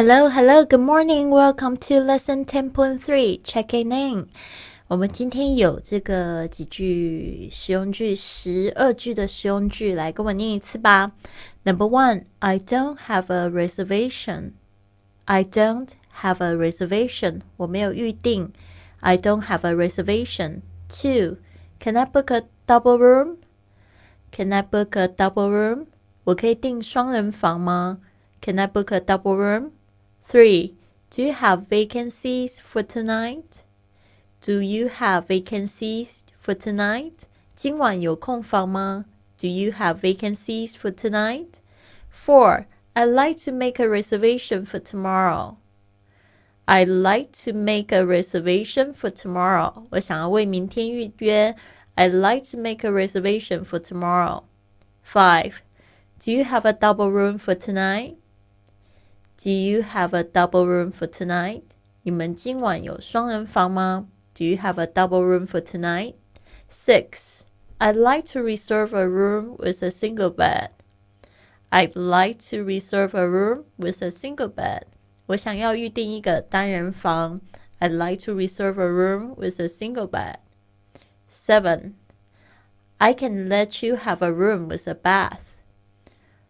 Hello, hello, good morning. Welcome to lesson ten point three. Checking in. 我们今天有这个几句实用句，十二句的实用句，来跟我念一次吧。Number one, I don't have a reservation. I don't have a reservation. 我没有预定。I don't have a reservation. Two, can I book a double room? Can I book a double room? 我可以订双人房吗？Can I book a double room? Three, do you have vacancies for tonight? Do you have vacancies for tonight? 今晚有空房吗？Do you have vacancies for tonight? Four, I'd like to make a reservation for tomorrow. I'd like to make a reservation for tomorrow. 我想要为明天预约。I'd like to make a reservation for tomorrow. Five, do you have a double room for tonight? Do you have a double room for tonight? 你们今晚有双人房吗？Do you have a double room for tonight? Six. I'd like to reserve a room with a single bed. I'd like to reserve a room with a single bed. 我想要预定一个单人房。I'd like to reserve a room with a single bed. Seven. I can let you have a room with a bath.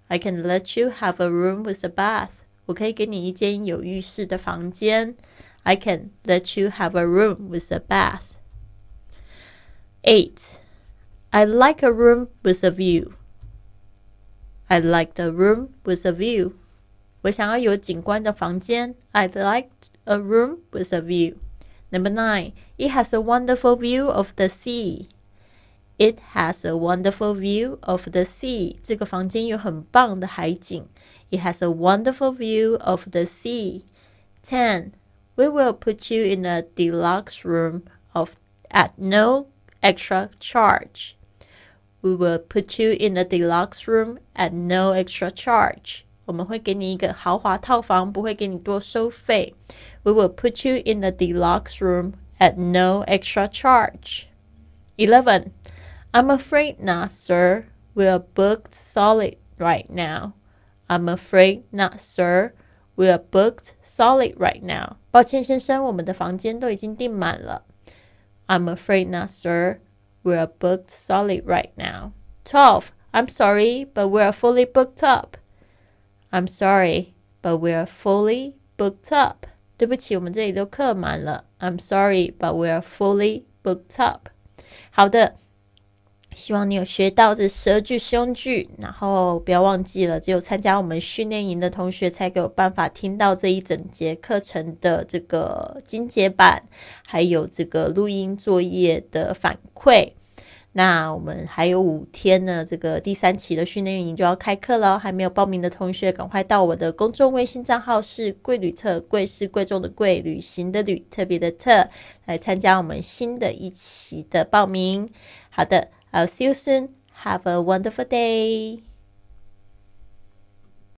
I can let you have a room with a bath. 我可以给你一间有浴室的房间。I can let you have a room with a bath. Eight. I like a room with a view. I like a room with a view. 我想要有景观的房间。I'd like a room with a view. Number nine. It has a wonderful view of the sea. It has a wonderful view of the sea. 这个房间有很棒的海景。it has a wonderful view of the sea. 10. We will put you in a deluxe room of at no extra charge. We will put you in a deluxe room at no extra charge. 我们会给你一个豪华套房，不会给你多收费。We will put you in a deluxe room at no extra charge. 11. I'm afraid not, sir. We are booked solid right now. I'm afraid not, sir. We are booked solid right now. 抱歉，先生，我们的房间都已经订满了。I'm afraid not, sir. We are booked solid right now. Twelve. I'm sorry, but we are fully booked up. I'm sorry, but we are fully booked up. 对不起，我们这里都客满了。I'm sorry, but we are fully booked up. 好的。 希望你有学到这十二句实用句，然后不要忘记了，只有参加我们训练营的同学才有办法听到这一整节课程的这个精简版，还有这个录音作业的反馈。那我们还有五天呢，这个第三期的训练营就要开课了，还没有报名的同学，赶快到我的公众微信账号是贵旅特，贵是贵重的贵，旅行的旅，特别的特，来参加我们新的一期的报名。好的。I'll see you soon. Have a wonderful day.